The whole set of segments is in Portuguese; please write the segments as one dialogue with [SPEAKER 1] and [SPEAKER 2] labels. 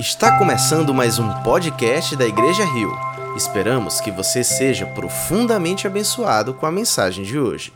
[SPEAKER 1] Está começando mais um podcast da Igreja Rio. Esperamos que você seja profundamente abençoado com a mensagem de hoje.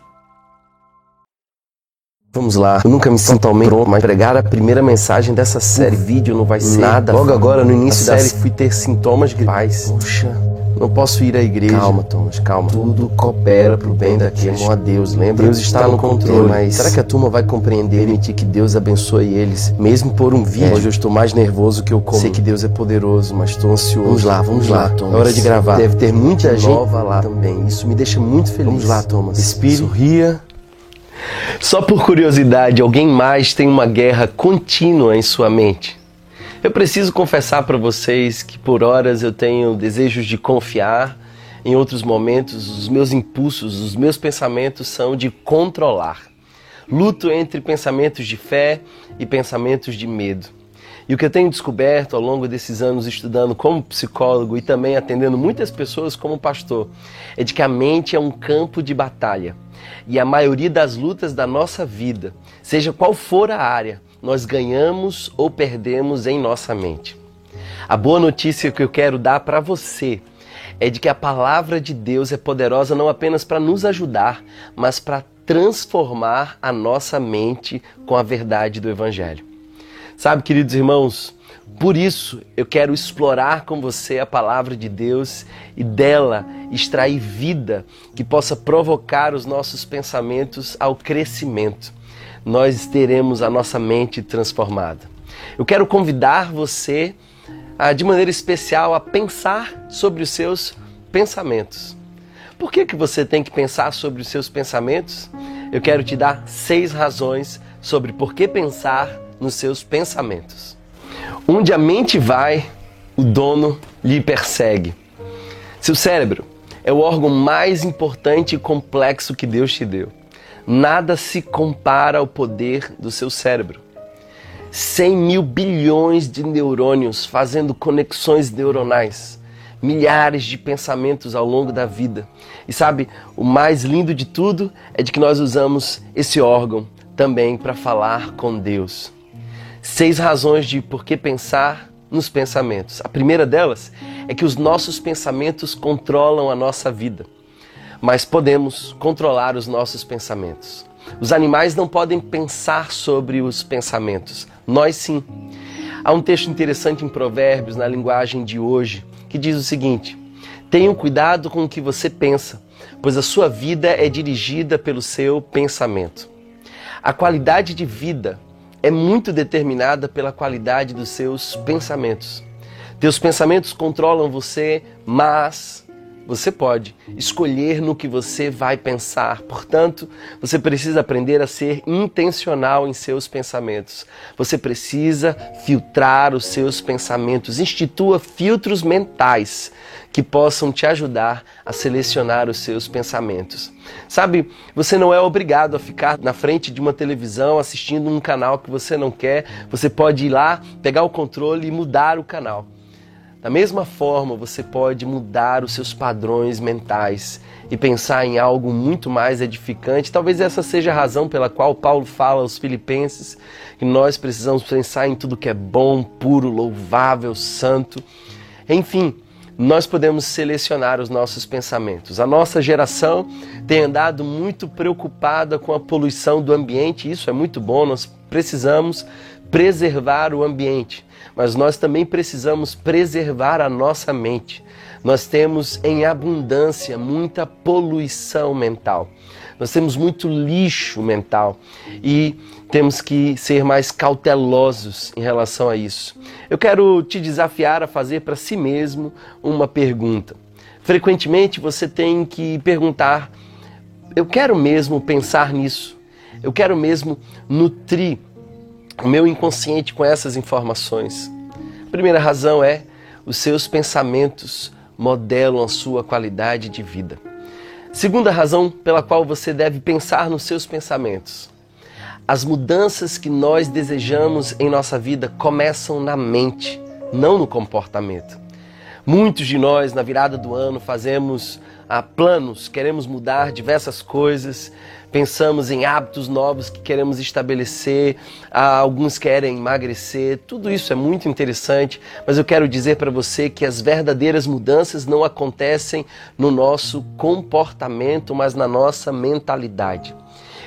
[SPEAKER 2] Vamos lá, eu nunca me sinto totalmente pronto, mas pregar a primeira mensagem dessa série. O vídeo não vai ser nada. Logo agora, no início da série, fui ter sintomas gripais. Puxa, não posso ir à igreja. Calma, Thomas, calma. Tudo coopera pro bem daqueles. A Deus, lembra? Deus está no controle. Mas será que a turma vai compreender e permitir que Deus abençoe eles, mesmo por um vídeo? É. Hoje eu estou mais nervoso que eu como. Sei que Deus é poderoso, mas estou ansioso. Vamos lá, vamos lá, Thomas. É hora de gravar. Deve ter muita gente nova lá também. Isso me deixa muito feliz. Vamos lá, Thomas. Respire. Sorria. Só por curiosidade, alguém mais tem uma guerra contínua em sua mente? Eu preciso confessar para vocês que por horas eu tenho desejos de confiar, em outros momentos os meus impulsos, os meus pensamentos são de controlar. Luto entre pensamentos de fé e pensamentos de medo. E o que eu tenho descoberto ao longo desses anos estudando como psicólogo e também atendendo muitas pessoas como pastor é de que a mente é um campo de batalha. E a maioria das lutas da nossa vida, seja qual for a área, nós ganhamos ou perdemos em nossa mente. A boa notícia que eu quero dar para você é de que a palavra de Deus é poderosa não apenas para nos ajudar, mas para transformar a nossa mente com a verdade do Evangelho. Sabe, queridos irmãos, por isso eu quero explorar com você a palavra de Deus e dela extrair vida que possa provocar os nossos pensamentos ao crescimento. Nós teremos a nossa mente transformada. Eu quero convidar você a, de maneira especial a pensar sobre os seus pensamentos. Por que, que você tem que pensar sobre os seus pensamentos? Eu quero te dar seis razões sobre por que pensar nos seus pensamentos. Onde a mente vai, o dono lhe persegue. Seu cérebro é o órgão mais importante e complexo que Deus te deu. Nada se compara ao poder do seu cérebro. 100 mil bilhões de neurônios fazendo conexões neuronais, milhares de pensamentos ao longo da vida. E sabe, o mais lindo de tudo é de que nós usamos esse órgão também para falar com Deus. Seis razões de por que pensar nos pensamentos. A primeira delas é que os nossos pensamentos controlam a nossa vida, mas podemos controlar os nossos pensamentos. Os animais não podem pensar sobre os pensamentos, nós sim. Há um texto interessante em Provérbios, na linguagem de hoje, que diz o seguinte: Tenham cuidado com o que você pensa, pois a sua vida é dirigida pelo seu pensamento. A qualidade de vida é muito determinada pela qualidade dos seus pensamentos. Teus pensamentos controlam você, mas você pode escolher no que você vai pensar. Portanto, você precisa aprender a ser intencional em seus pensamentos. Você precisa filtrar os seus pensamentos. Institua filtros mentais que possam te ajudar a selecionar os seus pensamentos. Sabe, você não é obrigado a ficar na frente de uma televisão assistindo um canal que você não quer. Você pode ir lá, pegar o controle e mudar o canal. Da mesma forma, você pode mudar os seus padrões mentais e pensar em algo muito mais edificante. Talvez essa seja a razão pela qual Paulo fala aos Filipenses que nós precisamos pensar em tudo que é bom, puro, louvável, santo. Enfim, nós podemos selecionar os nossos pensamentos. A nossa geração tem andado muito preocupada com a poluição do ambiente, isso é muito bom, nós precisamos preservar o ambiente mas nós também precisamos preservar a nossa mente. Nós temos em abundância muita poluição mental. Nós temos muito lixo mental e temos que ser mais cautelosos em relação a isso. Eu quero te desafiar a fazer para si mesmo uma pergunta. Frequentemente você tem que perguntar: eu quero mesmo pensar nisso? Eu quero mesmo nutrir o meu inconsciente com essas informações? A primeira razão é os seus pensamentos modelam a sua qualidade de vida. Segunda razão pela qual você deve pensar nos seus pensamentos. As mudanças que nós desejamos em nossa vida começam na mente, não no comportamento. Muitos de nós, na virada do ano, fazemos ah, planos, queremos mudar diversas coisas, pensamos em hábitos novos que queremos estabelecer, ah, alguns querem emagrecer, tudo isso é muito interessante, mas eu quero dizer para você que as verdadeiras mudanças não acontecem no nosso comportamento, mas na nossa mentalidade.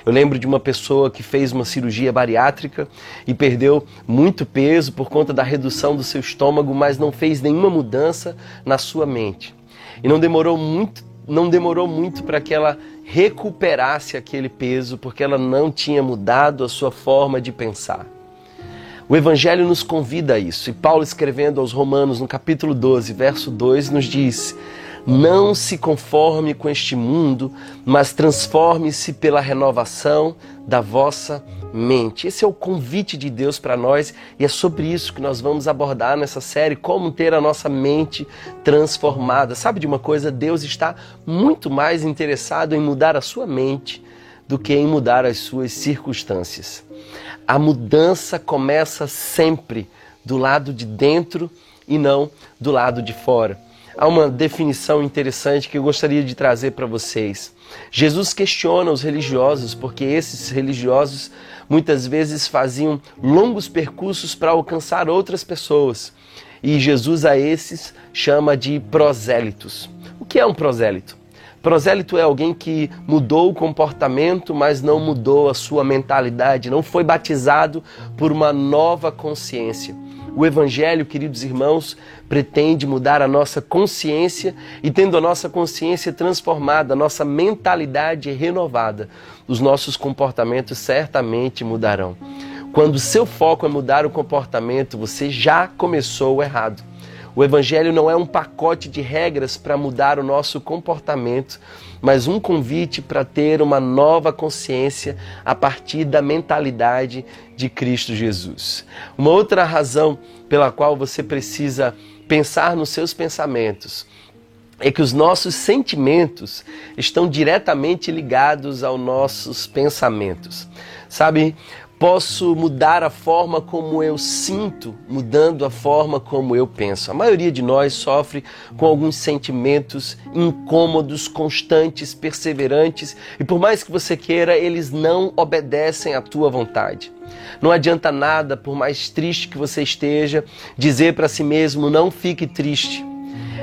[SPEAKER 2] Eu lembro de uma pessoa que fez uma cirurgia bariátrica e perdeu muito peso por conta da redução do seu estômago, mas não fez nenhuma mudança na sua mente. E não demorou muito, não demorou muito para que ela recuperasse aquele peso, porque ela não tinha mudado a sua forma de pensar. O Evangelho nos convida a isso. E Paulo, escrevendo aos Romanos, no capítulo 12, verso 2, nos diz: não se conforme com este mundo, mas transforme-se pela renovação da vossa mente. Esse é o convite de Deus para nós e é sobre isso que nós vamos abordar nessa série, como ter a nossa mente transformada. Sabe de uma coisa? Deus está muito mais interessado em mudar a sua mente do que em mudar as suas circunstâncias. A mudança começa sempre do lado de dentro e não do lado de fora há uma definição interessante que eu gostaria de trazer para vocês. Jesus questiona os religiosos porque esses religiosos muitas vezes faziam longos percursos para alcançar outras pessoas. E Jesus a esses chama de prosélitos. O que é um prosélito? Prosélito é alguém que mudou o comportamento, mas não mudou a sua mentalidade, não foi batizado por uma nova consciência. O Evangelho, queridos irmãos, pretende mudar a nossa consciência e, tendo a nossa consciência transformada, a nossa mentalidade renovada, os nossos comportamentos certamente mudarão. Quando o seu foco é mudar o comportamento, você já começou errado. O Evangelho não é um pacote de regras para mudar o nosso comportamento, mas um convite para ter uma nova consciência a partir da mentalidade de Cristo Jesus. Uma outra razão pela qual você precisa pensar nos seus pensamentos é que os nossos sentimentos estão diretamente ligados aos nossos pensamentos. Sabe, Posso mudar a forma como eu sinto, mudando a forma como eu penso. A maioria de nós sofre com alguns sentimentos incômodos, constantes, perseverantes, e por mais que você queira, eles não obedecem à tua vontade. Não adianta nada, por mais triste que você esteja, dizer para si mesmo: não fique triste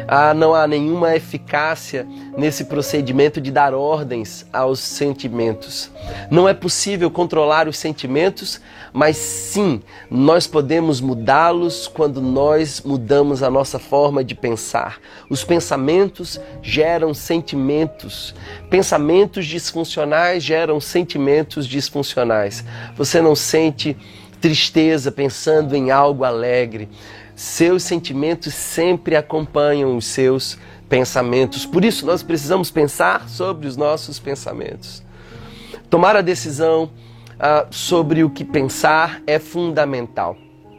[SPEAKER 2] ah, não há nenhuma eficácia nesse procedimento de dar ordens aos sentimentos. Não é possível controlar os sentimentos, mas sim, nós podemos mudá-los quando nós mudamos a nossa forma de pensar. Os pensamentos geram sentimentos. Pensamentos disfuncionais geram sentimentos disfuncionais. Você não sente tristeza pensando em algo alegre. Seus sentimentos sempre acompanham os seus pensamentos. Por isso, nós precisamos pensar sobre os nossos pensamentos. Tomar a decisão uh, sobre o que pensar é fundamental.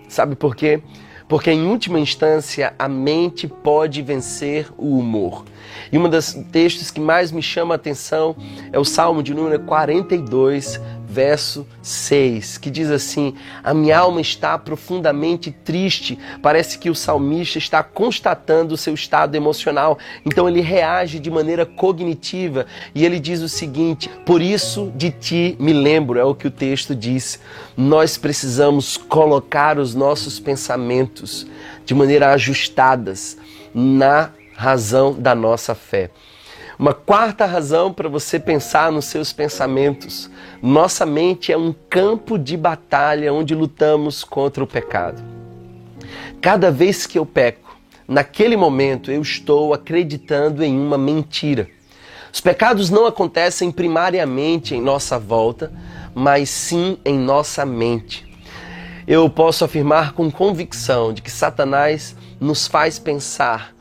[SPEAKER 2] Sabe por quê? Porque, em última instância, a mente pode vencer o humor. E um dos textos que mais me chama a atenção é o Salmo de número 42, verso 6, que diz assim: A minha alma está profundamente triste. Parece que o salmista está constatando o seu estado emocional. Então ele reage de maneira cognitiva e ele diz o seguinte: Por isso de ti me lembro, é o que o texto diz. Nós precisamos colocar os nossos pensamentos de maneira ajustadas na razão da nossa fé. Uma quarta razão para você pensar nos seus pensamentos. Nossa mente é um campo de batalha onde lutamos contra o pecado. Cada vez que eu peco, naquele momento eu estou acreditando em uma mentira. Os pecados não acontecem primariamente em nossa volta, mas sim em nossa mente. Eu posso afirmar com convicção de que Satanás nos faz pensar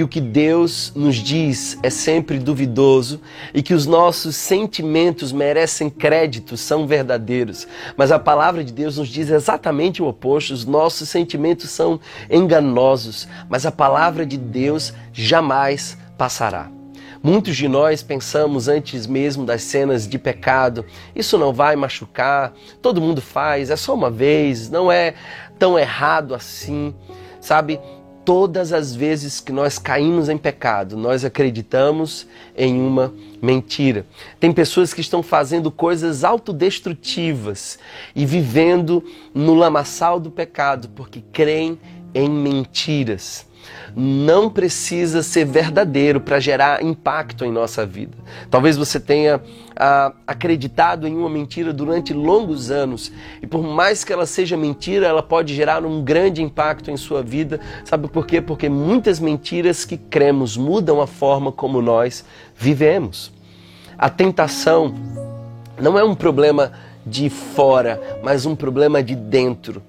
[SPEAKER 2] que o que Deus nos diz é sempre duvidoso e que os nossos sentimentos merecem crédito, são verdadeiros. Mas a palavra de Deus nos diz exatamente o oposto: os nossos sentimentos são enganosos, mas a palavra de Deus jamais passará. Muitos de nós pensamos antes mesmo das cenas de pecado, isso não vai machucar, todo mundo faz, é só uma vez, não é tão errado assim. Sabe, todas as vezes que nós caímos em pecado, nós acreditamos em uma mentira. Tem pessoas que estão fazendo coisas autodestrutivas e vivendo no lamaçal do pecado porque creem em mentiras não precisa ser verdadeiro para gerar impacto em nossa vida. Talvez você tenha ah, acreditado em uma mentira durante longos anos e por mais que ela seja mentira, ela pode gerar um grande impacto em sua vida. Sabe por quê? Porque muitas mentiras que cremos mudam a forma como nós vivemos. A tentação não é um problema de fora, mas um problema de dentro.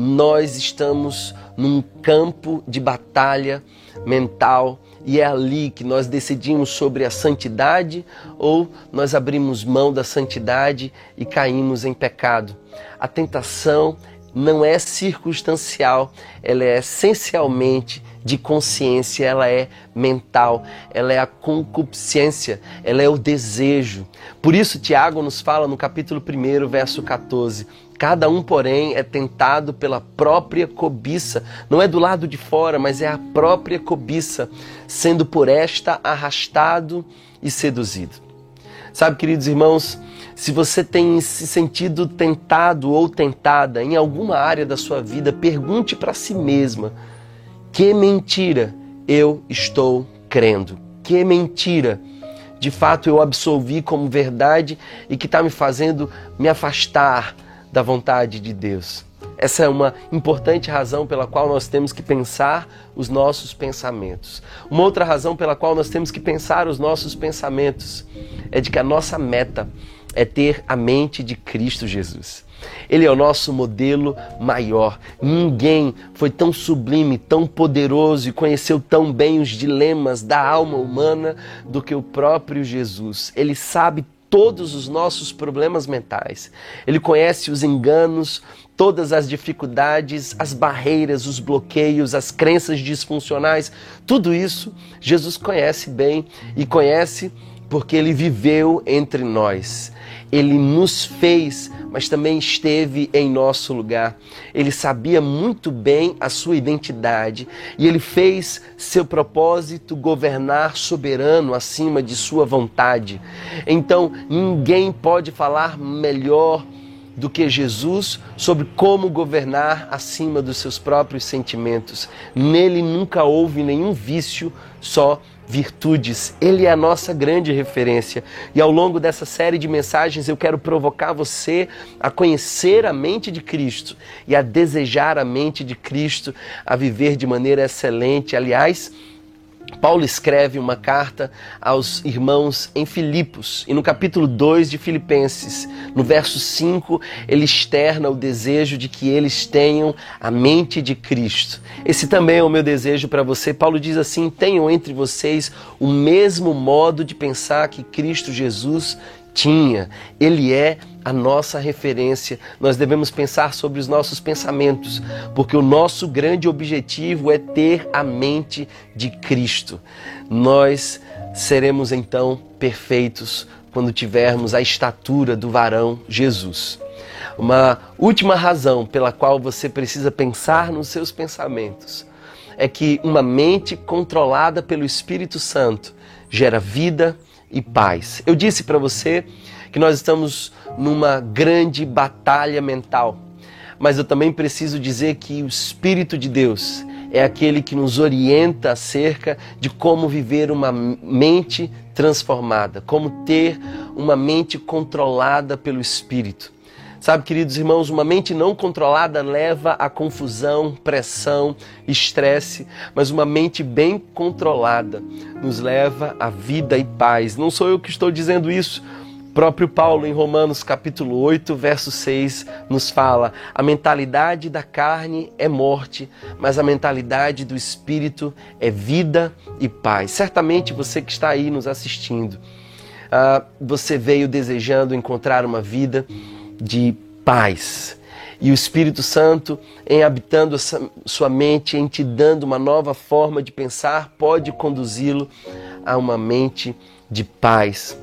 [SPEAKER 2] Nós estamos num campo de batalha mental e é ali que nós decidimos sobre a santidade ou nós abrimos mão da santidade e caímos em pecado. A tentação não é circunstancial, ela é essencialmente de consciência, ela é mental, ela é a concupiscência, ela é o desejo. Por isso, Tiago nos fala no capítulo 1, verso 14: Cada um, porém, é tentado pela própria cobiça. Não é do lado de fora, mas é a própria cobiça, sendo por esta arrastado e seduzido. Sabe, queridos irmãos, se você tem se sentido tentado ou tentada em alguma área da sua vida, pergunte para si mesma que mentira eu estou crendo? Que mentira de fato eu absolvi como verdade e que está me fazendo me afastar da vontade de Deus? Essa é uma importante razão pela qual nós temos que pensar os nossos pensamentos. Uma outra razão pela qual nós temos que pensar os nossos pensamentos é de que a nossa meta é ter a mente de Cristo Jesus. Ele é o nosso modelo maior. Ninguém foi tão sublime, tão poderoso e conheceu tão bem os dilemas da alma humana do que o próprio Jesus. Ele sabe todos os nossos problemas mentais. Ele conhece os enganos, todas as dificuldades, as barreiras, os bloqueios, as crenças disfuncionais. Tudo isso Jesus conhece bem e conhece porque ele viveu entre nós. Ele nos fez, mas também esteve em nosso lugar. Ele sabia muito bem a sua identidade e ele fez seu propósito governar soberano acima de sua vontade. Então, ninguém pode falar melhor do que Jesus sobre como governar acima dos seus próprios sentimentos. Nele nunca houve nenhum vício, só virtudes. Ele é a nossa grande referência. E ao longo dessa série de mensagens eu quero provocar você a conhecer a mente de Cristo e a desejar a mente de Cristo, a viver de maneira excelente. Aliás, Paulo escreve uma carta aos irmãos em Filipos, e no capítulo 2 de Filipenses, no verso 5, ele externa o desejo de que eles tenham a mente de Cristo. Esse também é o meu desejo para você. Paulo diz assim: tenham entre vocês o mesmo modo de pensar que Cristo Jesus tinha. Ele é a nossa referência. Nós devemos pensar sobre os nossos pensamentos, porque o nosso grande objetivo é ter a mente de Cristo. Nós seremos então perfeitos quando tivermos a estatura do varão Jesus. Uma última razão pela qual você precisa pensar nos seus pensamentos é que uma mente controlada pelo Espírito Santo gera vida, e paz. Eu disse para você que nós estamos numa grande batalha mental, mas eu também preciso dizer que o Espírito de Deus é aquele que nos orienta acerca de como viver uma mente transformada, como ter uma mente controlada pelo Espírito. Sabe, queridos irmãos, uma mente não controlada leva a confusão, pressão, estresse, mas uma mente bem controlada nos leva a vida e paz. Não sou eu que estou dizendo isso. O próprio Paulo, em Romanos capítulo 8, verso 6, nos fala: a mentalidade da carne é morte, mas a mentalidade do espírito é vida e paz. Certamente você que está aí nos assistindo, uh, você veio desejando encontrar uma vida de paz. E o Espírito Santo, em habitando sua mente, em te dando uma nova forma de pensar, pode conduzi-lo a uma mente de paz.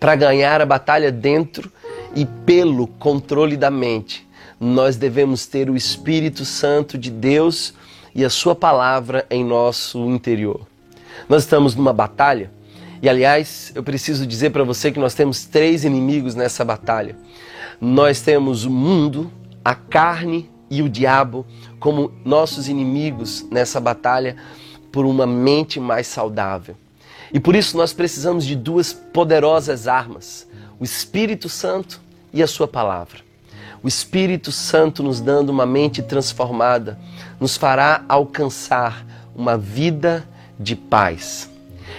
[SPEAKER 2] Para ganhar a batalha dentro e pelo controle da mente, nós devemos ter o Espírito Santo de Deus e a Sua palavra em nosso interior. Nós estamos numa batalha e, aliás, eu preciso dizer para você que nós temos três inimigos nessa batalha. Nós temos o mundo, a carne e o diabo como nossos inimigos nessa batalha por uma mente mais saudável. E por isso nós precisamos de duas poderosas armas: o Espírito Santo e a Sua palavra. O Espírito Santo nos dando uma mente transformada nos fará alcançar uma vida de paz.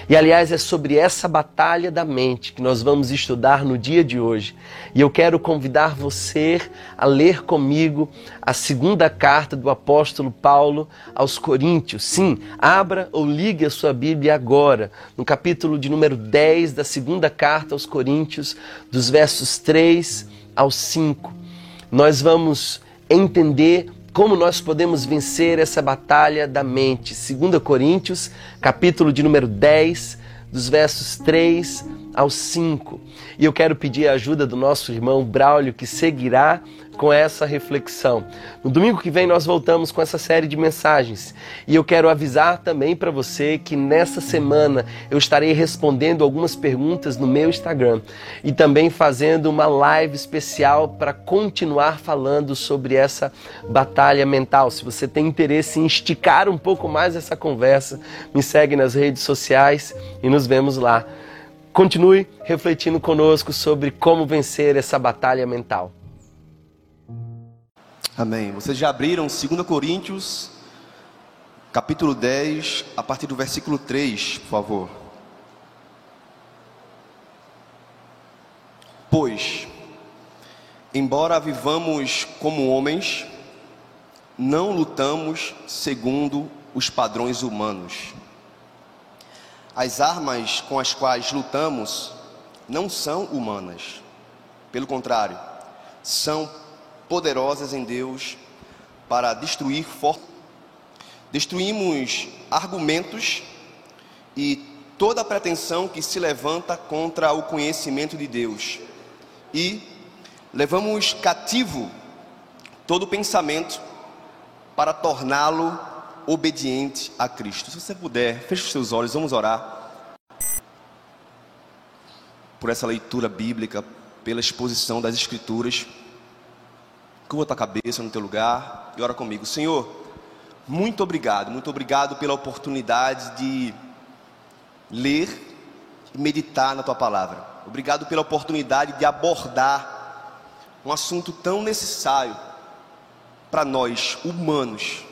[SPEAKER 2] E aliás, é sobre essa batalha da mente que nós vamos estudar no dia de hoje. E eu quero convidar você a ler comigo a segunda carta do apóstolo Paulo aos Coríntios. Sim, abra ou ligue a sua Bíblia agora, no capítulo de número 10 da segunda carta aos Coríntios, dos versos 3 ao 5. Nós vamos entender como nós podemos vencer essa batalha da mente. 2 Coríntios, capítulo de número 10, dos versos 3 ao 5. E eu quero pedir a ajuda do nosso irmão Braulio, que seguirá com essa reflexão. No domingo que vem nós voltamos com essa série de mensagens. E eu quero avisar também para você que nessa semana eu estarei respondendo algumas perguntas no meu Instagram e também fazendo uma live especial para continuar falando sobre essa batalha mental. Se você tem interesse em esticar um pouco mais essa conversa, me segue nas redes sociais e nos vemos lá. Continue refletindo conosco sobre como vencer essa batalha mental.
[SPEAKER 3] Amém. Vocês já abriram 2 Coríntios, capítulo 10, a partir do versículo 3, por favor. Pois, embora vivamos como homens, não lutamos segundo os padrões humanos. As armas com as quais lutamos não são humanas. Pelo contrário, são poderosas em Deus para destruir for... destruímos argumentos e toda pretensão que se levanta contra o conhecimento de Deus e levamos cativo todo pensamento para torná-lo obediente a Cristo. Se você puder, feche os seus olhos, vamos orar por essa leitura bíblica, pela exposição das Escrituras. Curva tua cabeça no teu lugar e ora comigo. Senhor, muito obrigado, muito obrigado pela oportunidade de ler e meditar na tua palavra. Obrigado pela oportunidade de abordar um assunto tão necessário para nós, humanos,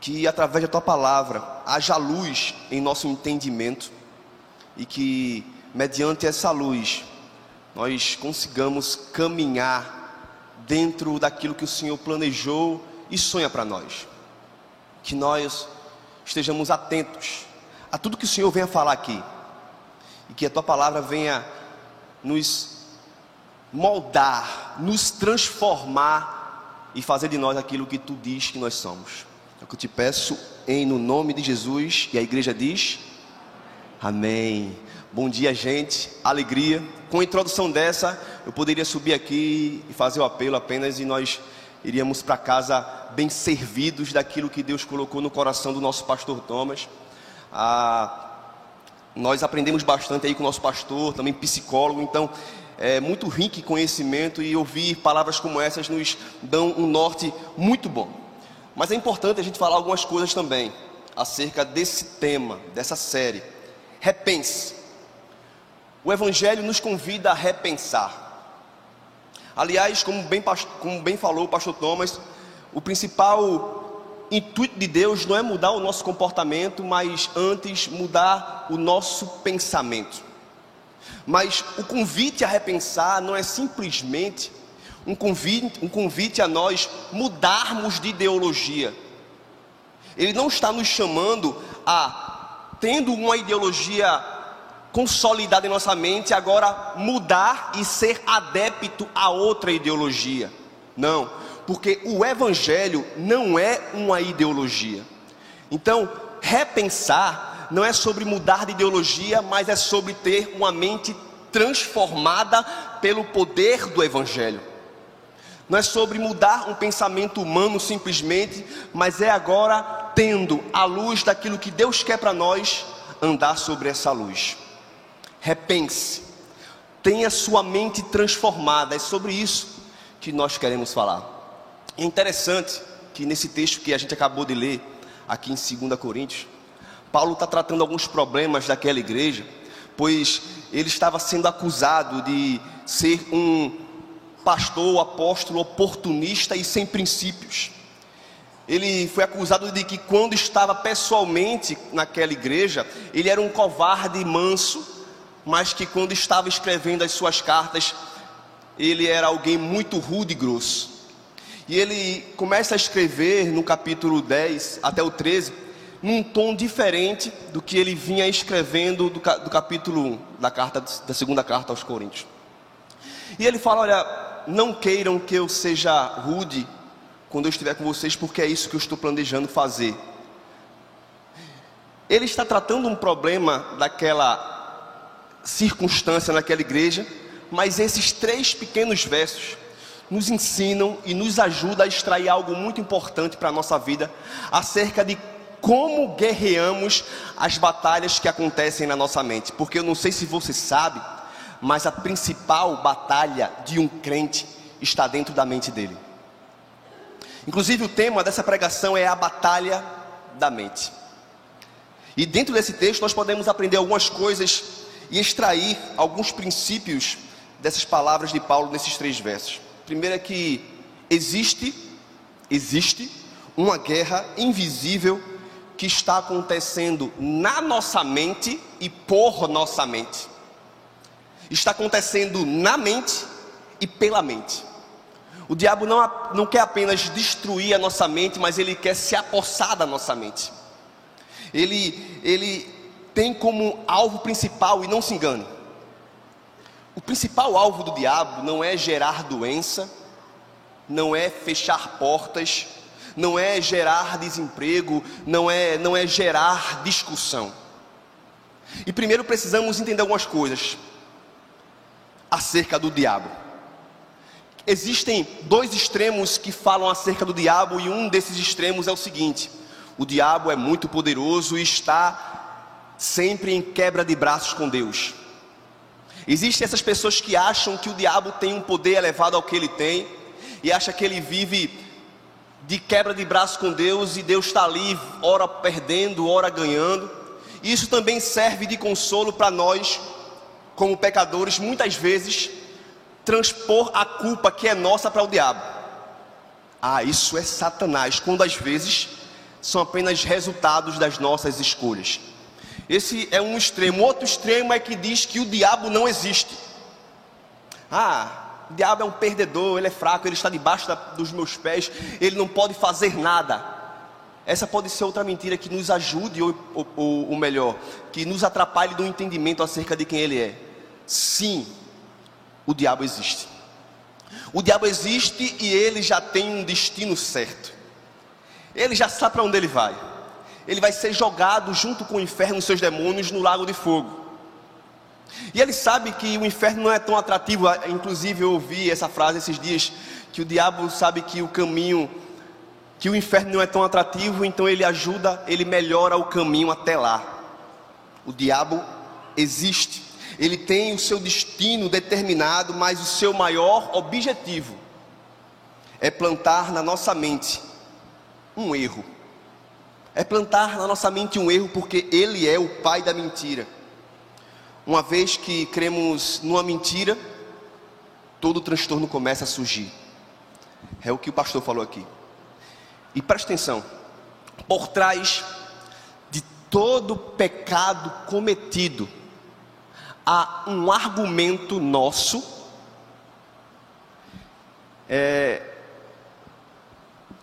[SPEAKER 3] que através da tua palavra haja luz em nosso entendimento e que, mediante essa luz, nós consigamos caminhar dentro daquilo que o Senhor planejou e sonha para nós. Que nós estejamos atentos a tudo que o Senhor venha falar aqui e que a tua palavra venha nos moldar, nos transformar e fazer de nós aquilo que tu diz que nós somos. É o que eu te peço em no nome de Jesus e a igreja diz: Amém. Bom dia, gente. Alegria. Com a introdução dessa, eu poderia subir aqui e fazer o apelo apenas e nós iríamos para casa bem servidos daquilo que Deus colocou no coração do nosso pastor Thomas. Ah, nós aprendemos bastante aí com o nosso pastor, também psicólogo, então é muito rico em conhecimento e ouvir palavras como essas nos dão um norte muito bom. Mas é importante a gente falar algumas coisas também acerca desse tema, dessa série. Repense. O Evangelho nos convida a repensar. Aliás, como bem, como bem falou o pastor Thomas, o principal intuito de Deus não é mudar o nosso comportamento, mas antes mudar o nosso pensamento. Mas o convite a repensar não é simplesmente um convite, um convite a nós mudarmos de ideologia. Ele não está nos chamando a, tendo uma ideologia consolidado em nossa mente, agora mudar e ser adepto a outra ideologia. Não, porque o Evangelho não é uma ideologia. Então, repensar não é sobre mudar de ideologia, mas é sobre ter uma mente transformada pelo poder do Evangelho. não é sobre mudar um pensamento humano simplesmente, mas é agora tendo a luz daquilo que Deus quer para nós, andar sobre essa luz. Repense, tenha sua mente transformada, é sobre isso que nós queremos falar. É interessante que nesse texto que a gente acabou de ler, aqui em 2 Coríntios, Paulo está tratando alguns problemas daquela igreja, pois ele estava sendo acusado de ser um pastor, apóstolo oportunista e sem princípios. Ele foi acusado de que quando estava pessoalmente naquela igreja, ele era um covarde manso, mas que quando estava escrevendo as suas cartas, ele era alguém muito rude e grosso. E ele começa a escrever no capítulo 10 até o 13, num tom diferente do que ele vinha escrevendo do, capítulo 1 da, carta, da segunda carta aos Coríntios. E ele fala: Olha, não queiram que eu seja rude quando eu estiver com vocês, porque é isso que eu estou planejando fazer. Ele está tratando um problema daquela circunstância naquela igreja, mas esses três pequenos versos nos ensinam e nos ajudam a extrair algo muito importante para a nossa vida acerca de como guerreamos as batalhas que acontecem na nossa mente. Porque eu não sei se você sabe, mas a principal batalha de um crente está dentro da mente dele. Inclusive, o tema dessa pregação é a batalha da mente. E dentro desse texto, nós podemos aprender algumas coisas e extrair alguns princípios dessas palavras de Paulo nesses três versos. Primeiro é que existe, existe uma guerra invisível que está acontecendo na nossa mente e por nossa mente está acontecendo na mente e pela mente. O diabo não, não quer apenas destruir a nossa mente, mas ele quer se apossar da nossa mente. Ele, ele tem como alvo principal, e não se engane, o principal alvo do diabo não é gerar doença, não é fechar portas, não é gerar desemprego, não é, não é gerar discussão. E primeiro precisamos entender algumas coisas acerca do diabo. Existem dois extremos que falam acerca do diabo, e um desses extremos é o seguinte: o diabo é muito poderoso e está sempre em quebra de braços com Deus. Existem essas pessoas que acham que o diabo tem um poder elevado ao que ele tem, e acha que ele vive de quebra de braços com Deus, e Deus está ali, ora perdendo, ora ganhando. Isso também serve de consolo para nós como pecadores, muitas vezes transpor a culpa que é nossa para o diabo. Ah, isso é Satanás, quando às vezes são apenas resultados das nossas escolhas. Esse é um extremo. Outro extremo é que diz que o diabo não existe. Ah, o diabo é um perdedor, ele é fraco, ele está debaixo da, dos meus pés, ele não pode fazer nada. Essa pode ser outra mentira que nos ajude, ou, ou, ou melhor, que nos atrapalhe do entendimento acerca de quem ele é. Sim, o diabo existe. O diabo existe e ele já tem um destino certo. Ele já sabe para onde ele vai. Ele vai ser jogado junto com o inferno e seus demônios no lago de fogo. E ele sabe que o inferno não é tão atrativo. Inclusive eu ouvi essa frase esses dias que o diabo sabe que o caminho, que o inferno não é tão atrativo, então ele ajuda, ele melhora o caminho até lá. O diabo existe ele tem o seu destino determinado, mas o seu maior objetivo é plantar na nossa mente um erro. É plantar na nossa mente um erro, porque ele é o pai da mentira. Uma vez que cremos numa mentira, todo transtorno começa a surgir. É o que o pastor falou aqui. E preste atenção: por trás de todo pecado cometido, há um argumento nosso é,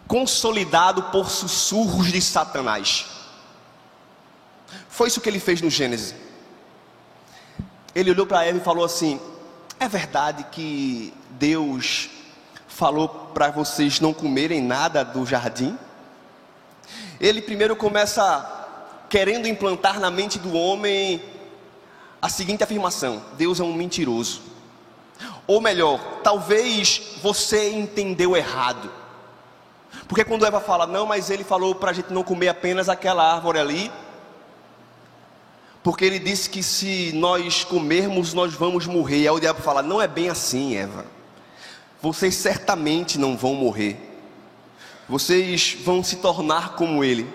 [SPEAKER 3] consolidado por sussurros de Satanás. Foi isso que ele fez no Gênesis. Ele olhou para Eva e falou assim: É verdade que Deus falou para vocês não comerem nada do jardim? Ele primeiro começa querendo implantar na mente do homem a seguinte afirmação: Deus é um mentiroso. Ou melhor, talvez você entendeu errado. Porque quando Eva fala, não, mas ele falou para a gente não comer apenas aquela árvore ali. Porque ele disse que se nós comermos, nós vamos morrer. Aí o diabo fala, não é bem assim, Eva. Vocês certamente não vão morrer. Vocês vão se tornar como ele.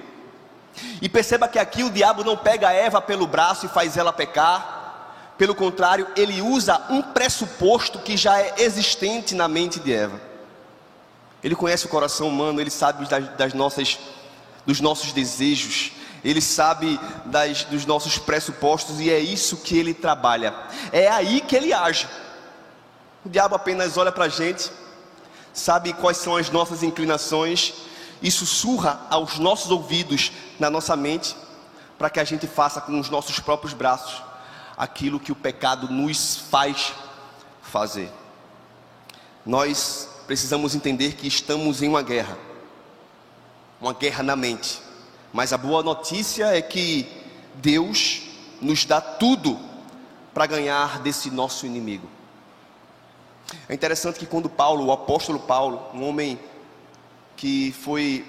[SPEAKER 3] E perceba que aqui o diabo não pega Eva pelo braço e faz ela pecar pelo contrário, ele usa um pressuposto que já é existente na mente de Eva. Ele conhece o coração humano, ele sabe das, das nossas, dos nossos desejos, ele sabe das, dos nossos pressupostos e é isso que ele trabalha. É aí que ele age. O diabo apenas olha para a gente, sabe quais são as nossas inclinações e sussurra aos nossos ouvidos, na nossa mente, para que a gente faça com os nossos próprios braços aquilo que o pecado nos faz fazer. Nós precisamos entender que estamos em uma guerra, uma guerra na mente. Mas a boa notícia é que Deus nos dá tudo para ganhar desse nosso inimigo. É interessante que quando Paulo, o apóstolo Paulo, um homem que foi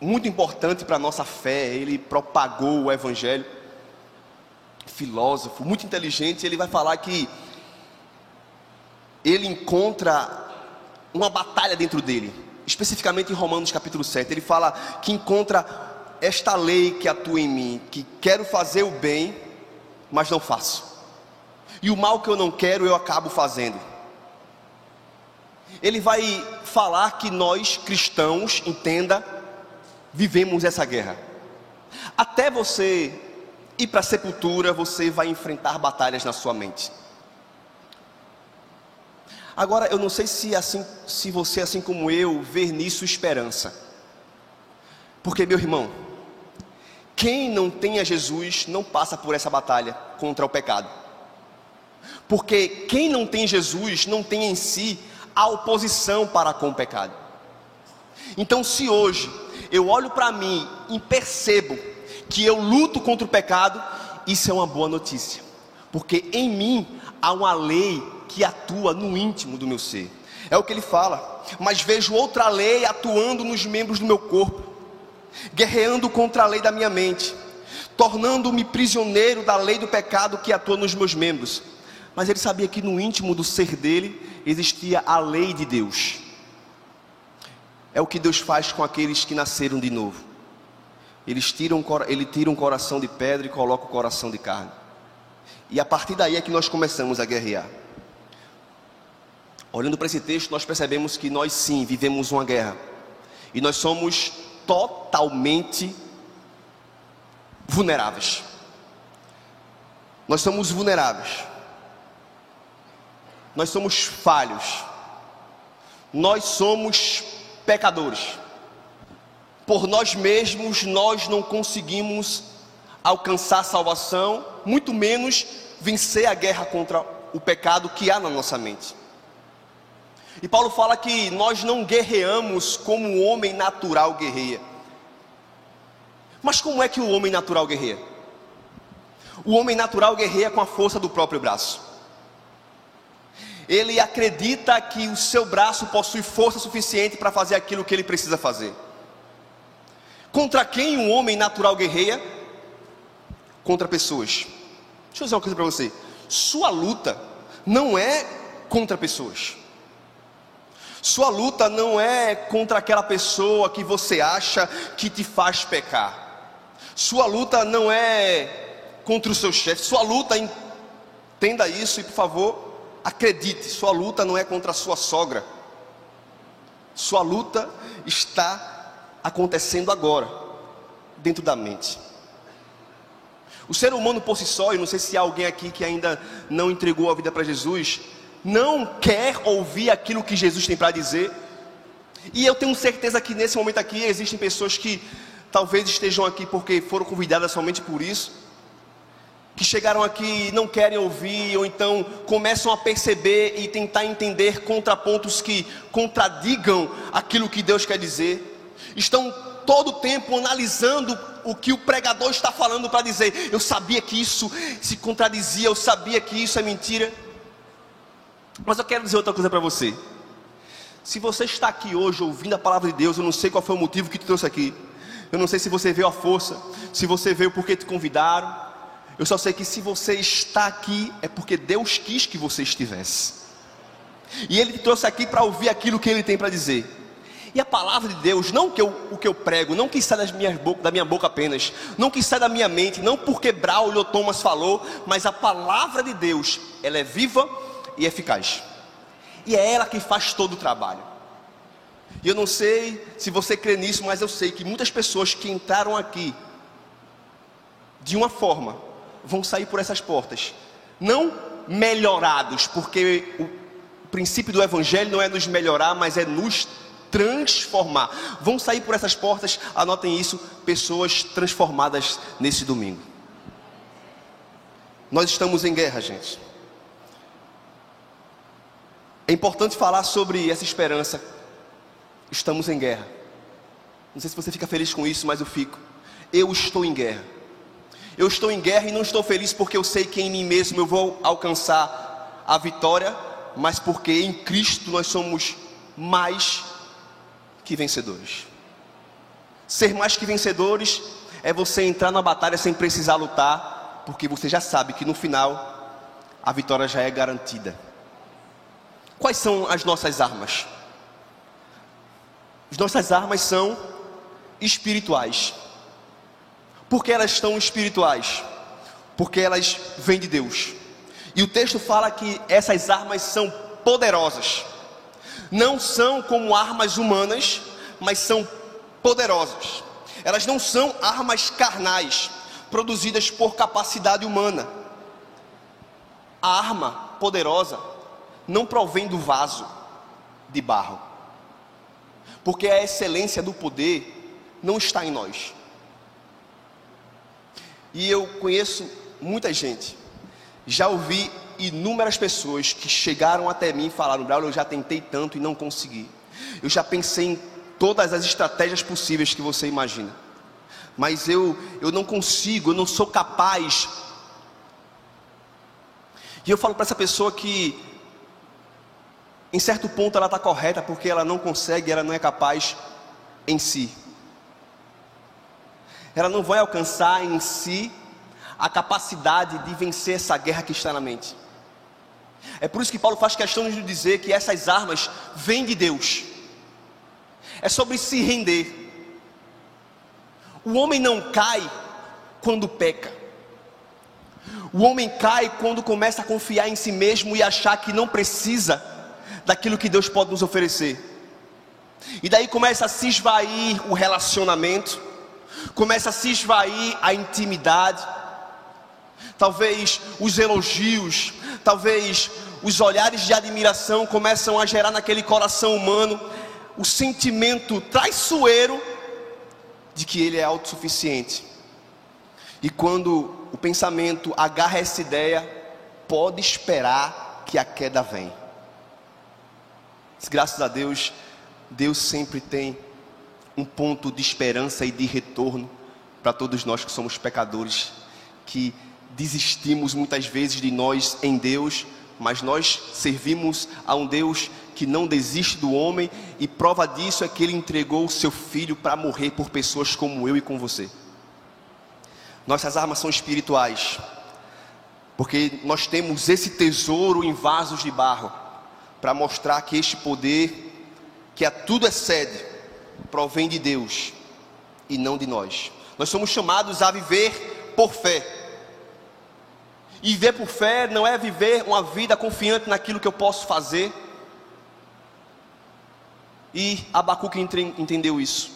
[SPEAKER 3] muito importante para a nossa fé, ele propagou o evangelho filósofo, muito inteligente, ele vai falar que ele encontra uma batalha dentro dele, especificamente em Romanos capítulo 7. Ele fala que encontra esta lei que atua em mim, que quero fazer o bem, mas não faço. E o mal que eu não quero, eu acabo fazendo. Ele vai falar que nós cristãos, entenda, vivemos essa guerra. Até você e para a sepultura você vai enfrentar batalhas na sua mente. Agora, eu não sei se assim, se você assim como eu vê nisso esperança. Porque meu irmão, quem não tem a Jesus não passa por essa batalha contra o pecado. Porque quem não tem Jesus não tem em si a oposição para com o pecado. Então, se hoje eu olho para mim e percebo que eu luto contra o pecado, isso é uma boa notícia, porque em mim há uma lei que atua no íntimo do meu ser. É o que ele fala, mas vejo outra lei atuando nos membros do meu corpo, guerreando contra a lei da minha mente, tornando-me prisioneiro da lei do pecado que atua nos meus membros. Mas ele sabia que no íntimo do ser dele existia a lei de Deus. É o que Deus faz com aqueles que nasceram de novo. Eles tiram, ele tira um coração de pedra e coloca o coração de carne. E a partir daí é que nós começamos a guerrear. Olhando para esse texto, nós percebemos que nós sim vivemos uma guerra. E nós somos totalmente vulneráveis. Nós somos vulneráveis. Nós somos falhos. Nós somos pecadores por nós mesmos nós não conseguimos alcançar salvação, muito menos vencer a guerra contra o pecado que há na nossa mente. E Paulo fala que nós não guerreamos como o homem natural guerreia. Mas como é que o homem natural guerreia? O homem natural guerreia com a força do próprio braço. Ele acredita que o seu braço possui força suficiente para fazer aquilo que ele precisa fazer. Contra quem um homem natural guerreia? Contra pessoas. Deixa eu dizer uma coisa para você. Sua luta não é contra pessoas. Sua luta não é contra aquela pessoa que você acha que te faz pecar. Sua luta não é contra o seu chefe. Sua luta, entenda isso e por favor, acredite: sua luta não é contra a sua sogra. Sua luta está acontecendo agora, dentro da mente. O ser humano por si só, e não sei se há alguém aqui que ainda não entregou a vida para Jesus, não quer ouvir aquilo que Jesus tem para dizer. E eu tenho certeza que nesse momento aqui existem pessoas que talvez estejam aqui porque foram convidadas somente por isso, que chegaram aqui e não querem ouvir, ou então começam a perceber e tentar entender contrapontos que contradigam aquilo que Deus quer dizer estão todo o tempo analisando o que o pregador está falando para dizer: eu sabia que isso se contradizia, eu sabia que isso é mentira. Mas eu quero dizer outra coisa para você. Se você está aqui hoje ouvindo a palavra de Deus, eu não sei qual foi o motivo que te trouxe aqui. Eu não sei se você veio à força, se você veio porque te convidaram. Eu só sei que se você está aqui é porque Deus quis que você estivesse. E Ele te trouxe aqui para ouvir aquilo que Ele tem para dizer. E a palavra de Deus, não que eu, o que eu prego, não que sai das minhas boca, da minha boca apenas, não que sai da minha mente, não porque Braulio Thomas falou, mas a palavra de Deus, ela é viva e eficaz. E é ela que faz todo o trabalho. E eu não sei se você crê nisso, mas eu sei que muitas pessoas que entraram aqui de uma forma vão sair por essas portas, não melhorados, porque o princípio do evangelho não é nos melhorar, mas é nos transformar. Vão sair por essas portas, anotem isso, pessoas transformadas nesse domingo. Nós estamos em guerra, gente. É importante falar sobre essa esperança. Estamos em guerra. Não sei se você fica feliz com isso, mas eu fico. Eu estou em guerra. Eu estou em guerra e não estou feliz porque eu sei que em mim mesmo eu vou alcançar a vitória, mas porque em Cristo nós somos mais que vencedores. Ser mais que vencedores é você entrar na batalha sem precisar lutar, porque você já sabe que no final a vitória já é garantida. Quais são as nossas armas? As nossas armas são espirituais. Por que elas estão espirituais? Porque elas vêm de Deus. E o texto fala que essas armas são poderosas não são como armas humanas, mas são poderosas. Elas não são armas carnais, produzidas por capacidade humana. A arma poderosa não provém do vaso de barro, porque a excelência do poder não está em nós. E eu conheço muita gente, já ouvi inúmeras pessoas que chegaram até mim e falaram: Braulio, eu já tentei tanto e não consegui. Eu já pensei em todas as estratégias possíveis que você imagina, mas eu, eu não consigo, eu não sou capaz. E eu falo para essa pessoa que, em certo ponto, ela está correta porque ela não consegue, ela não é capaz em si. Ela não vai alcançar em si a capacidade de vencer essa guerra que está na mente. É por isso que Paulo faz questão de dizer que essas armas vêm de Deus. É sobre se render. O homem não cai quando peca. O homem cai quando começa a confiar em si mesmo e achar que não precisa daquilo que Deus pode nos oferecer. E daí começa a se esvair o relacionamento, começa a se esvair a intimidade, talvez os elogios, talvez os olhares de admiração começam a gerar naquele coração humano o sentimento traiçoeiro de que ele é autossuficiente. E quando o pensamento agarra essa ideia, pode esperar que a queda vem. Graças a Deus, Deus sempre tem um ponto de esperança e de retorno para todos nós que somos pecadores, que desistimos muitas vezes de nós em Deus, mas nós servimos a um Deus que não desiste do homem, e prova disso é que ele entregou o seu filho para morrer por pessoas como eu e com você. Nossas armas são espirituais, porque nós temos esse tesouro em vasos de barro, para mostrar que este poder, que a tudo excede, provém de Deus e não de nós. Nós somos chamados a viver por fé. E viver por fé não é viver uma vida confiante naquilo que eu posso fazer. E Abacuque entendeu isso.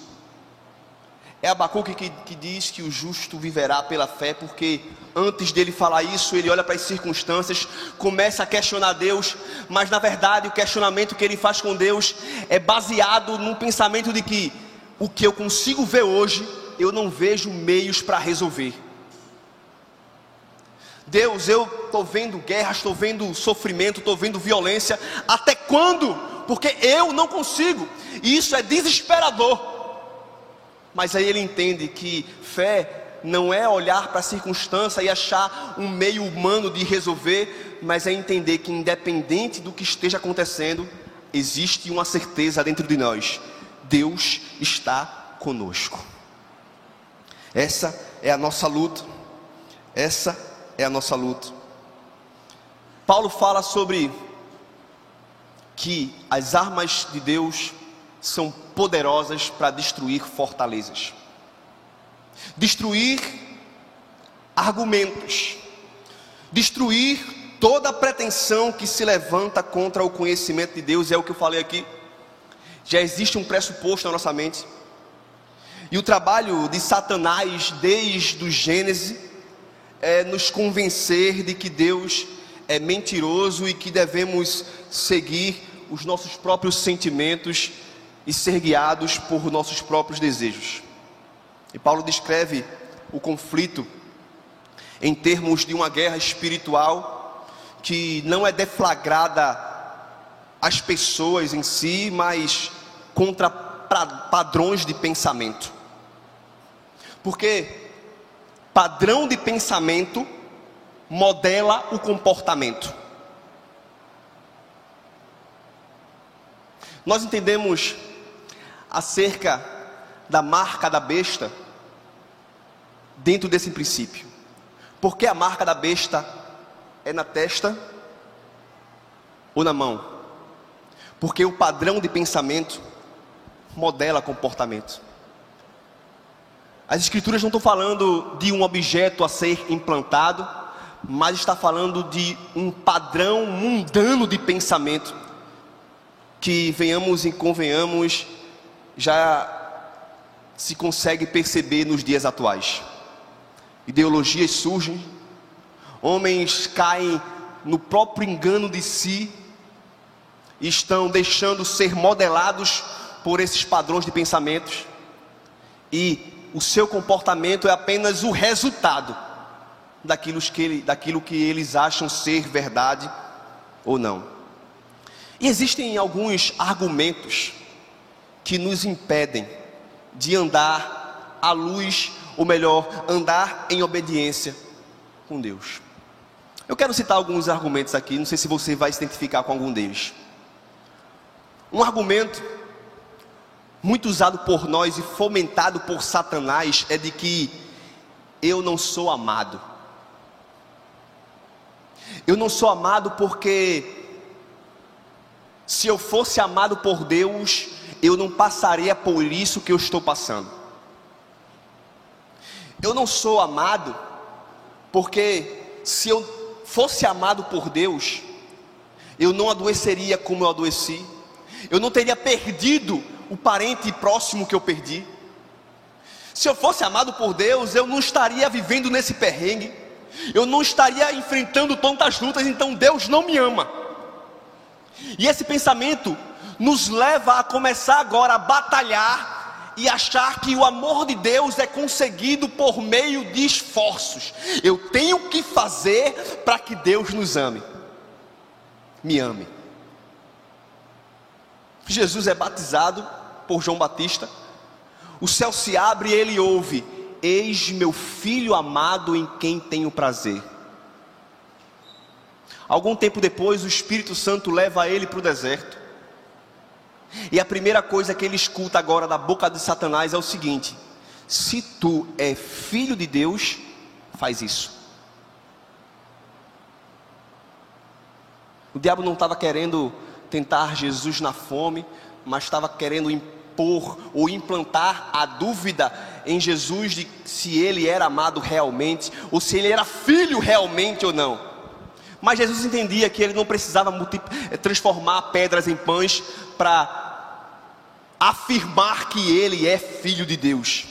[SPEAKER 3] É Abacuque que, que diz que o justo viverá pela fé, porque antes dele falar isso, ele olha para as circunstâncias, começa a questionar Deus, mas na verdade o questionamento que ele faz com Deus é baseado no pensamento de que o que eu consigo ver hoje, eu não vejo meios para resolver. Deus, eu estou vendo guerra, estou vendo sofrimento, estou vendo violência. Até quando? Porque eu não consigo. E isso é desesperador. Mas aí ele entende que fé não é olhar para a circunstância e achar um meio humano de resolver, mas é entender que, independente do que esteja acontecendo, existe uma certeza dentro de nós: Deus está conosco. Essa é a nossa luta. Essa é a nossa luta. Paulo fala sobre que as armas de Deus são poderosas para destruir fortalezas, destruir argumentos, destruir toda pretensão que se levanta contra o conhecimento de Deus, é o que eu falei aqui. Já existe um pressuposto na nossa mente. E o trabalho de Satanás desde o Gênesis é nos convencer de que Deus é mentiroso e que devemos seguir os nossos próprios sentimentos e ser guiados por nossos próprios desejos. E Paulo descreve o conflito em termos de uma guerra espiritual que não é deflagrada às pessoas em si, mas contra padrões de pensamento. Porque padrão de pensamento modela o comportamento. Nós entendemos acerca da marca da besta dentro desse princípio. Porque a marca da besta é na testa ou na mão? Porque o padrão de pensamento modela comportamento. As escrituras não estão falando de um objeto a ser implantado, mas está falando de um padrão mundano de pensamento que venhamos e convenhamos já se consegue perceber nos dias atuais. Ideologias surgem, homens caem no próprio engano de si, e estão deixando ser modelados por esses padrões de pensamentos, e o seu comportamento é apenas o resultado daquilo que, ele, daquilo que eles acham ser verdade ou não. E existem alguns argumentos que nos impedem de andar à luz, ou melhor, andar em obediência com Deus. Eu quero citar alguns argumentos aqui, não sei se você vai se identificar com algum deles. Um argumento muito usado por nós e fomentado por Satanás é de que eu não sou amado. Eu não sou amado porque se eu fosse amado por Deus, eu não passaria por isso que eu estou passando. Eu não sou amado porque se eu fosse amado por Deus, eu não adoeceria como eu adoeci. Eu não teria perdido o parente próximo que eu perdi. Se eu fosse amado por Deus, eu não estaria vivendo nesse perrengue. Eu não estaria enfrentando tantas lutas, então Deus não me ama. E esse pensamento nos leva a começar agora a batalhar e achar que o amor de Deus é conseguido por meio de esforços. Eu tenho que fazer para que Deus nos ame. Me ame. Jesus é batizado por João Batista. O céu se abre e ele ouve: Eis meu filho amado em quem tenho prazer. Algum tempo depois, o Espírito Santo leva ele para o deserto. E a primeira coisa que ele escuta agora da boca de Satanás é o seguinte: se tu é filho de Deus, faz isso. O diabo não estava querendo tentar Jesus na fome, mas estava querendo impor ou implantar a dúvida em Jesus de se ele era amado realmente, ou se ele era filho realmente ou não. Mas Jesus entendia que ele não precisava eh, transformar pedras em pães para afirmar que ele é filho de Deus.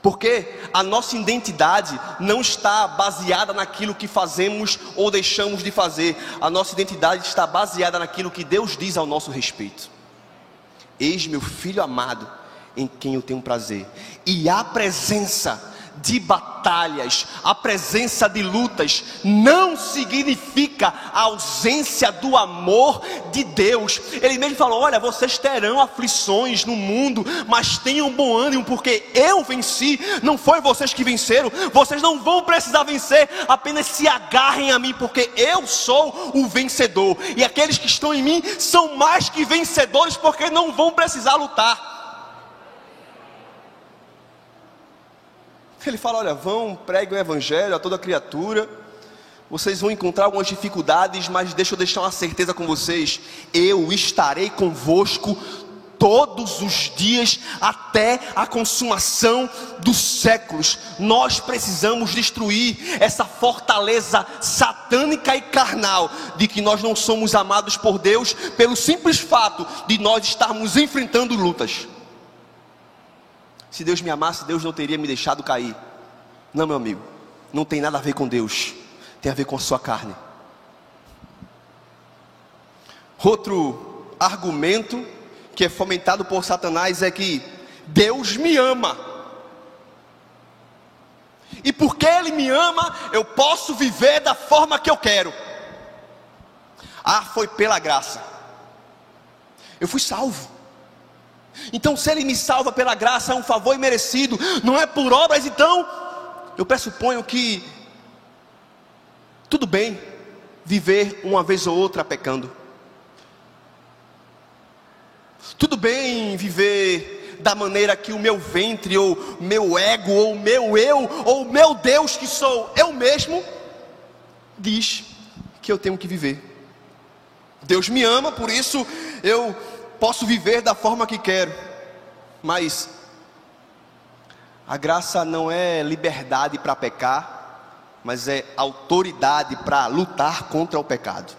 [SPEAKER 3] Porque a nossa identidade não está baseada naquilo que fazemos ou deixamos de fazer. A nossa identidade está baseada naquilo que Deus diz ao nosso respeito. Eis meu filho amado, em quem eu tenho prazer. E a presença de batalhas, a presença de lutas, não significa a ausência do amor de Deus. Ele mesmo falou: Olha, vocês terão aflições no mundo, mas tenham bom ânimo, porque eu venci, não foi vocês que venceram. Vocês não vão precisar vencer, apenas se agarrem a mim, porque eu sou o vencedor, e aqueles que estão em mim são mais que vencedores, porque não vão precisar lutar. Ele fala: olha, vão, preguem o evangelho a toda criatura. Vocês vão encontrar algumas dificuldades, mas deixa eu deixar uma certeza com vocês: eu estarei convosco todos os dias até a consumação dos séculos. Nós precisamos destruir essa fortaleza satânica e carnal de que nós não somos amados por Deus pelo simples fato de nós estarmos enfrentando lutas. Se Deus me amasse, Deus não teria me deixado cair. Não, meu amigo, não tem nada a ver com Deus, tem a ver com a sua carne. Outro argumento que é fomentado por Satanás é que Deus me ama. E porque Ele me ama, eu posso viver da forma que eu quero. Ah, foi pela graça. Eu fui salvo. Então, se Ele me salva pela graça, é um favor imerecido, não é por obras, então, eu pressuponho que tudo bem viver uma vez ou outra pecando. Tudo bem viver da maneira que o meu ventre, ou meu ego, ou meu eu, ou meu Deus que sou eu mesmo, diz que eu tenho que viver. Deus me ama, por isso eu posso viver da forma que quero, mas a graça não é liberdade para pecar, mas é autoridade para lutar contra o pecado.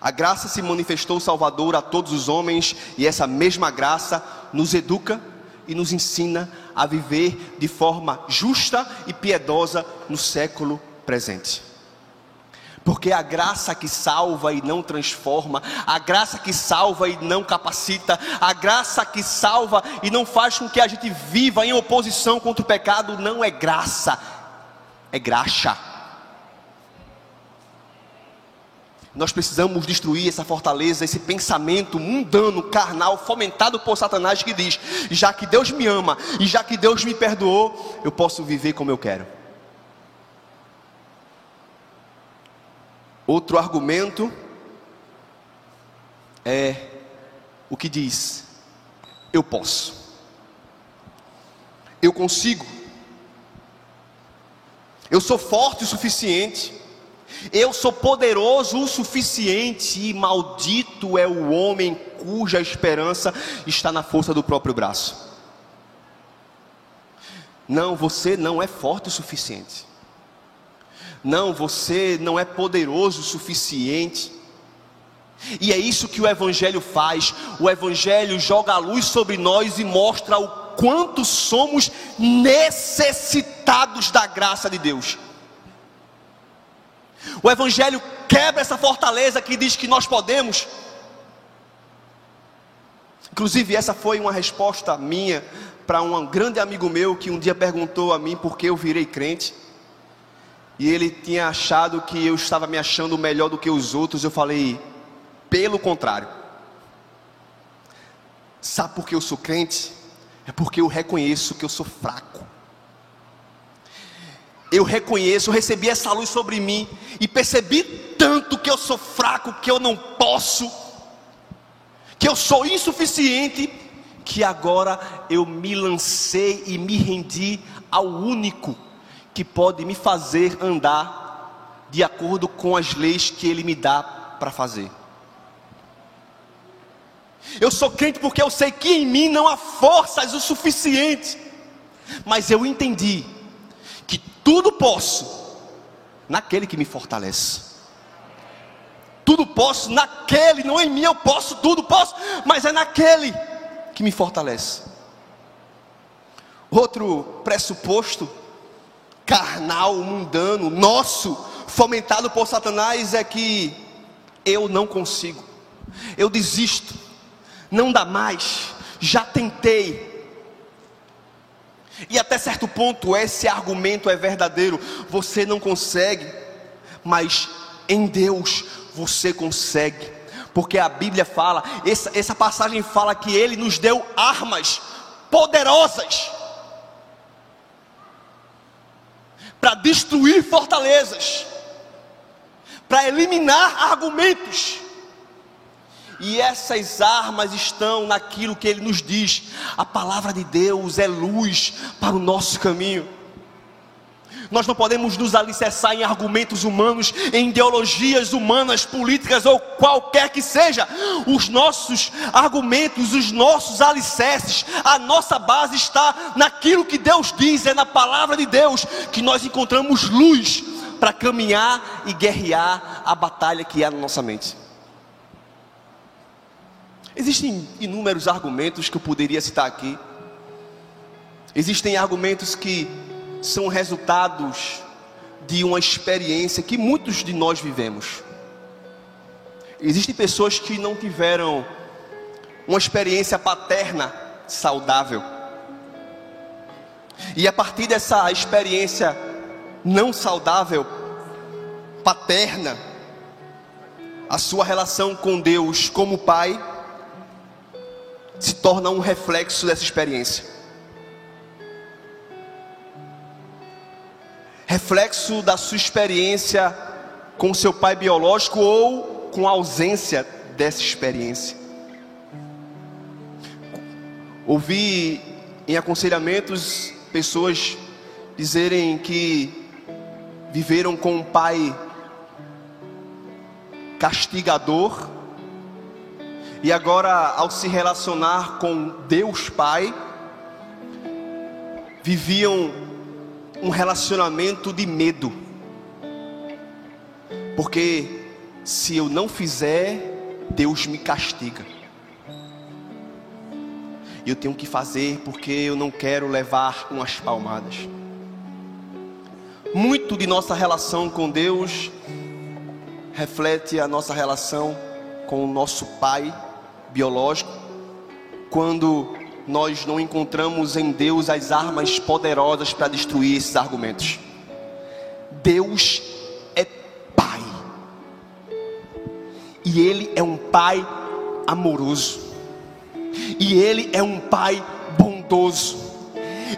[SPEAKER 3] A graça se manifestou salvadora a todos os homens, e essa mesma graça nos educa e nos ensina a viver de forma justa e piedosa no século presente. Porque a graça que salva e não transforma, a graça que salva e não capacita, a graça que salva e não faz com que a gente viva em oposição contra o pecado, não é graça, é graxa. Nós precisamos destruir essa fortaleza, esse pensamento mundano, carnal, fomentado por Satanás que diz: já que Deus me ama e já que Deus me perdoou, eu posso viver como eu quero. Outro argumento é o que diz: eu posso, eu consigo, eu sou forte o suficiente, eu sou poderoso o suficiente, e maldito é o homem cuja esperança está na força do próprio braço. Não, você não é forte o suficiente. Não, você não é poderoso o suficiente. E é isso que o Evangelho faz. O Evangelho joga a luz sobre nós e mostra o quanto somos necessitados da graça de Deus. O Evangelho quebra essa fortaleza que diz que nós podemos. Inclusive, essa foi uma resposta minha para um grande amigo meu que um dia perguntou a mim por que eu virei crente e ele tinha achado que eu estava me achando melhor do que os outros. Eu falei, pelo contrário. Sabe por que eu sou crente? É porque eu reconheço que eu sou fraco. Eu reconheço, eu recebi essa luz sobre mim e percebi tanto que eu sou fraco, que eu não posso, que eu sou insuficiente, que agora eu me lancei e me rendi ao único que pode me fazer andar de acordo com as leis que Ele me dá para fazer. Eu sou crente porque eu sei que em mim não há forças o suficiente, mas eu entendi que tudo posso naquele que me fortalece. Tudo posso naquele, não em mim eu posso, tudo posso, mas é naquele que me fortalece. Outro pressuposto carnal, mundano, nosso, fomentado por Satanás, é que eu não consigo, eu desisto, não dá mais, já tentei. E até certo ponto esse argumento é verdadeiro. Você não consegue, mas em Deus você consegue. Porque a Bíblia fala, essa, essa passagem fala que Ele nos deu armas poderosas para destruir fortalezas, para eliminar argumentos. E essas armas estão naquilo que ele nos diz. A palavra de Deus é luz para o nosso caminho. Nós não podemos nos alicerçar em argumentos humanos, em ideologias humanas, políticas ou qualquer que seja. Os nossos argumentos, os nossos alicerces, a nossa base está naquilo que Deus diz, é na palavra de Deus que nós encontramos luz para caminhar e guerrear a batalha que há na nossa mente. Existem inúmeros argumentos que eu poderia citar aqui. Existem argumentos que são resultados de uma experiência que muitos de nós vivemos. Existem pessoas que não tiveram uma experiência paterna saudável. E a partir dessa experiência não saudável, paterna, a sua relação com Deus como pai se torna um reflexo dessa experiência. Reflexo da sua experiência com seu pai biológico ou com a ausência dessa experiência. Ouvi em aconselhamentos pessoas dizerem que viveram com um pai castigador e agora, ao se relacionar com Deus Pai, viviam um relacionamento de medo. Porque se eu não fizer, Deus me castiga. E eu tenho que fazer porque eu não quero levar umas palmadas. Muito de nossa relação com Deus reflete a nossa relação com o nosso Pai biológico, quando nós não encontramos em Deus as armas poderosas para destruir esses argumentos. Deus é Pai, e Ele é um Pai amoroso, e Ele é um Pai bondoso.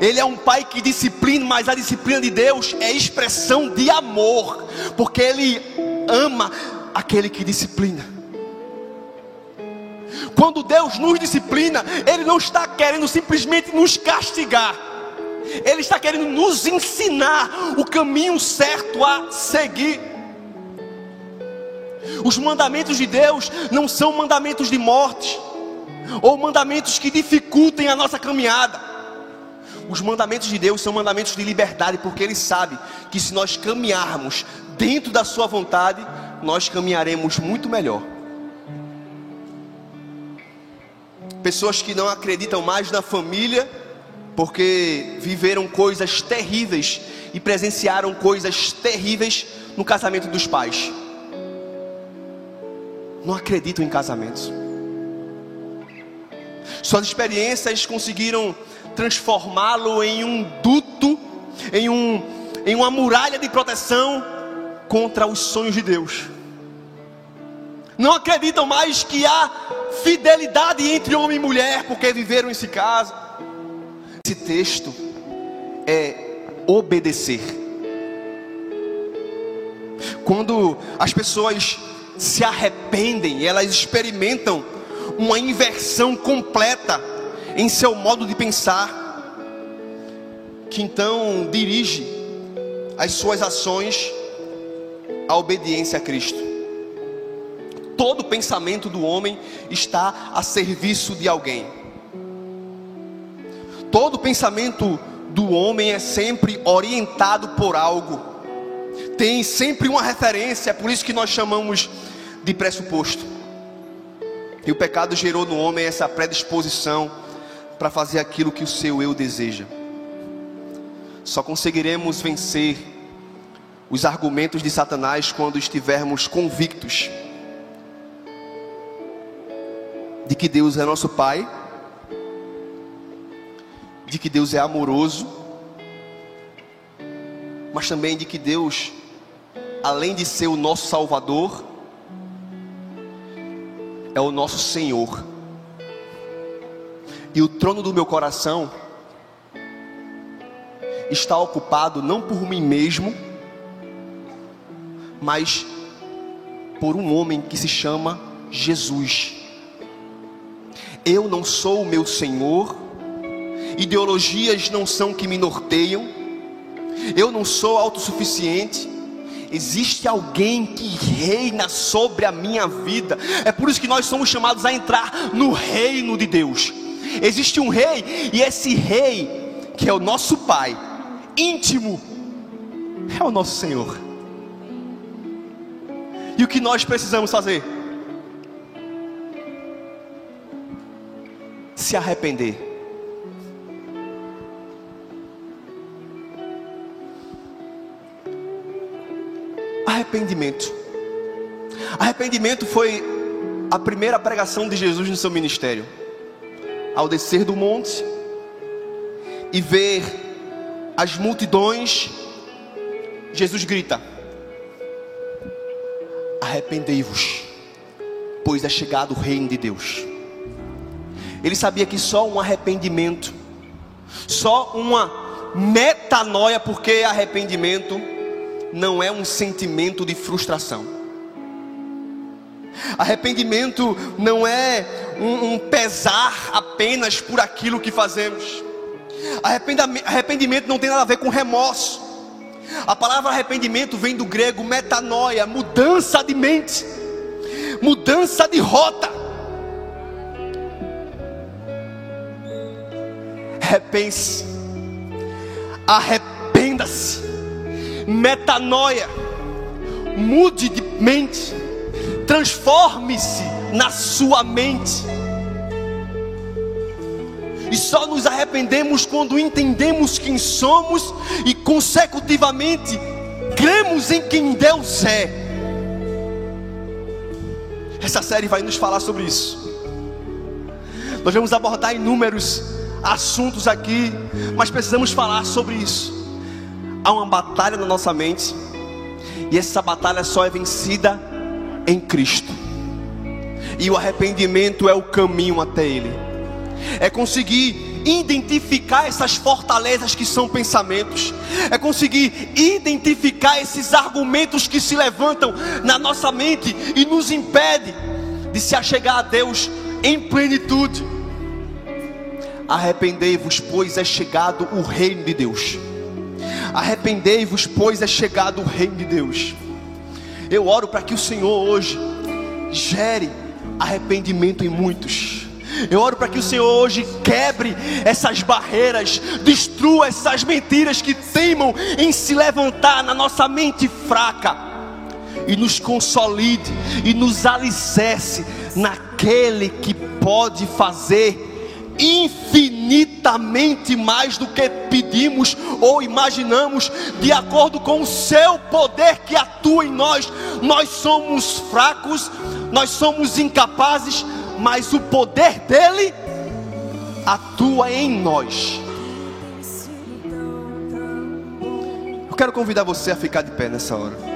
[SPEAKER 3] Ele é um pai que disciplina, mas a disciplina de Deus é expressão de amor, porque Ele ama aquele que disciplina. Quando Deus nos disciplina, Ele não está querendo simplesmente nos castigar, Ele está querendo nos ensinar o caminho certo a seguir. Os mandamentos de Deus não são mandamentos de morte, ou mandamentos que dificultem a nossa caminhada. Os mandamentos de Deus são mandamentos de liberdade, porque Ele sabe que se nós caminharmos dentro da Sua vontade, nós caminharemos muito melhor. Pessoas que não acreditam mais na família, porque viveram coisas terríveis e presenciaram coisas terríveis no casamento dos pais. Não acreditam em casamentos. Suas experiências conseguiram transformá-lo em um duto, em, um, em uma muralha de proteção contra os sonhos de Deus. Não acreditam mais que há fidelidade entre homem e mulher, porque viveram esse caso. Esse texto é obedecer. Quando as pessoas se arrependem, elas experimentam uma inversão completa em seu modo de pensar, que então dirige as suas ações à obediência a Cristo. Todo pensamento do homem está a serviço de alguém. Todo pensamento do homem é sempre orientado por algo. Tem sempre uma referência, é por isso que nós chamamos de pressuposto. E o pecado gerou no homem essa predisposição para fazer aquilo que o seu eu deseja. Só conseguiremos vencer os argumentos de Satanás quando estivermos convictos de que Deus é nosso Pai de que Deus é amoroso, mas também de que Deus, além de ser o nosso Salvador, é o nosso Senhor. E o trono do meu coração está ocupado não por mim mesmo, mas por um homem que se chama Jesus. Eu não sou o meu Senhor, ideologias não são que me norteiam, eu não sou autossuficiente. Existe alguém que reina sobre a minha vida. É por isso que nós somos chamados a entrar no reino de Deus. Existe um rei, e esse rei, que é o nosso Pai, íntimo, é o nosso Senhor. E o que nós precisamos fazer? Se arrepender. Arrependimento. Arrependimento foi a primeira pregação de Jesus no seu ministério. Ao descer do monte e ver as multidões, Jesus grita: Arrependei-vos, pois é chegado o reino de Deus. Ele sabia que só um arrependimento, só uma metanoia, porque arrependimento não é um sentimento de frustração. Arrependimento não é um, um pesar apenas por aquilo que fazemos. Arrependimento não tem nada a ver com remorso. A palavra arrependimento vem do grego metanoia, mudança de mente, mudança de rota. Repense, arrependa-se metanoia, mude de mente, transforme-se na sua mente. E só nos arrependemos quando entendemos quem somos e consecutivamente cremos em quem Deus é. Essa série vai nos falar sobre isso. Nós vamos abordar inúmeros assuntos aqui, mas precisamos falar sobre isso. Há uma batalha na nossa mente, e essa batalha só é vencida em Cristo, e o arrependimento é o caminho até Ele, é conseguir identificar essas fortalezas que são pensamentos, é conseguir identificar esses argumentos que se levantam na nossa mente e nos impede de se achegar a Deus em plenitude. Arrependei-vos, pois é chegado o reino de Deus. Arrependei-vos, pois é chegado o reino de Deus. Eu oro para que o Senhor hoje gere arrependimento em muitos. Eu oro para que o Senhor hoje quebre essas barreiras, destrua essas mentiras que teimam em se levantar na nossa mente fraca e nos consolide e nos alicerce naquele que pode fazer infinitamente mais do que pedimos ou imaginamos, de acordo com o seu poder que atua em nós. Nós somos fracos, nós somos incapazes, mas o poder dele atua em nós. Eu quero convidar você a ficar de pé nessa hora.